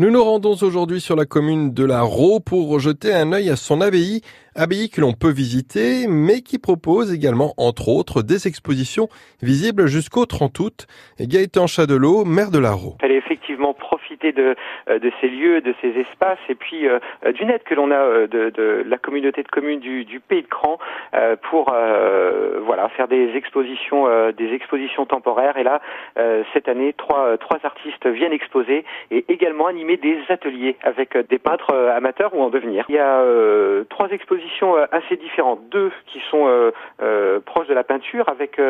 Nous nous rendons aujourd'hui sur la commune de la Raux pour jeter un œil à son abbaye, abbaye que l'on peut visiter, mais qui propose également, entre autres, des expositions visibles jusqu'au 30 août. Gaëtan Chadelot, maire de la Raux. Fallait effectivement profiter de, euh, de ces lieux, de ces espaces, et puis euh, d'une aide que l'on a euh, de, la communauté de communes du, du Pays de Cran pour voilà faire des expositions, des expositions temporaires. Et là, cette année, trois, trois artistes viennent exposer et également animer des ateliers avec des peintres amateurs ou en devenir. Il y a trois expositions assez différentes, deux qui sont proches de la peinture avec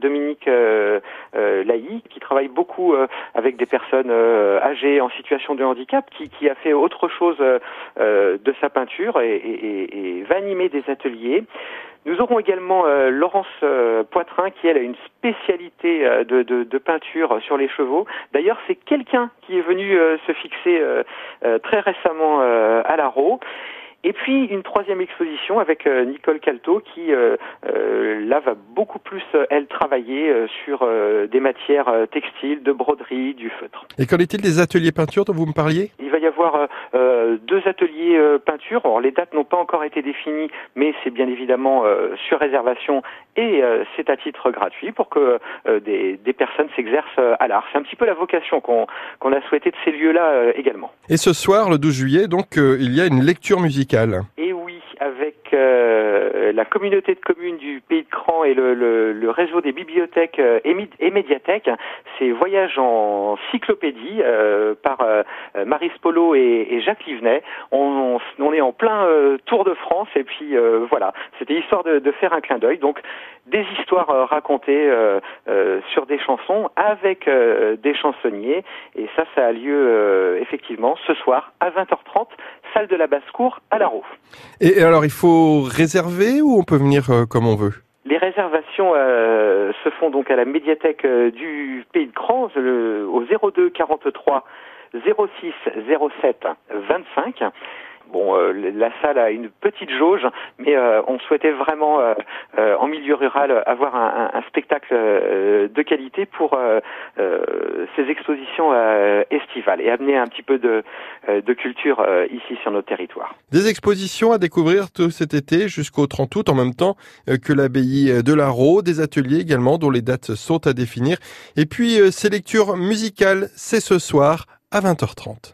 Dominique Laï qui travaille beaucoup avec des personnes âgées en situation de handicap qui, a fait autre chose de sa peinture et, va animer des ateliers. Nous aurons également euh, Laurence euh, Poitrin qui elle a une spécialité euh, de, peinture sur les chevaux. D'ailleurs c'est quelqu'un qui est venu se fixer très récemment à la Raux. Et puis une troisième exposition avec euh, Nicole Calto qui euh, euh, là va beaucoup plus elle travailler sur des matières textiles, de broderie, du feutre. Et qu'en est-il des ateliers peinture dont vous me parliez? Y avoir deux ateliers peinture. Alors les dates n'ont pas encore été définies, mais c'est bien évidemment sur réservation et c'est à titre gratuit pour que des, personnes s'exercent à l'art. C'est un petit peu la vocation qu'on a souhaité de ces lieux-là également. Et ce soir, le 12 juillet, donc il y a une lecture musicale euh, la communauté de communes du Pays de Cran et le, réseau des bibliothèques euh, et, médiathèques, c'est Voyage en cyclopédie euh, par euh, Marie Spolo et, Jacques Livenet. On, on, est en plein Tour de France et puis voilà, c'était histoire de, de, faire un clin d'œil. Donc des histoires racontées sur des chansons avec des chansonniers et ça, ça a lieu effectivement ce soir à 20h30 salle de la basse-cour à la Roue. Et alors, il faut réserver ou on peut venir euh, comme on veut les réservations euh, se font donc à la médiathèque euh, du Pays de Crans au 02 43 06 07 25. Bon, euh, la salle a une petite jauge, mais euh, on souhaitait vraiment, euh, en milieu rural, avoir un, spectacle de qualité pour ces expositions estivales et amener un petit peu de, de culture ici sur notre territoire. Des expositions à découvrir tout cet été jusqu'au 30 août, en même temps que l'abbaye de la Raux, des ateliers également dont les dates sont à définir. Et puis ces lectures musicales, c'est ce soir à 20h30.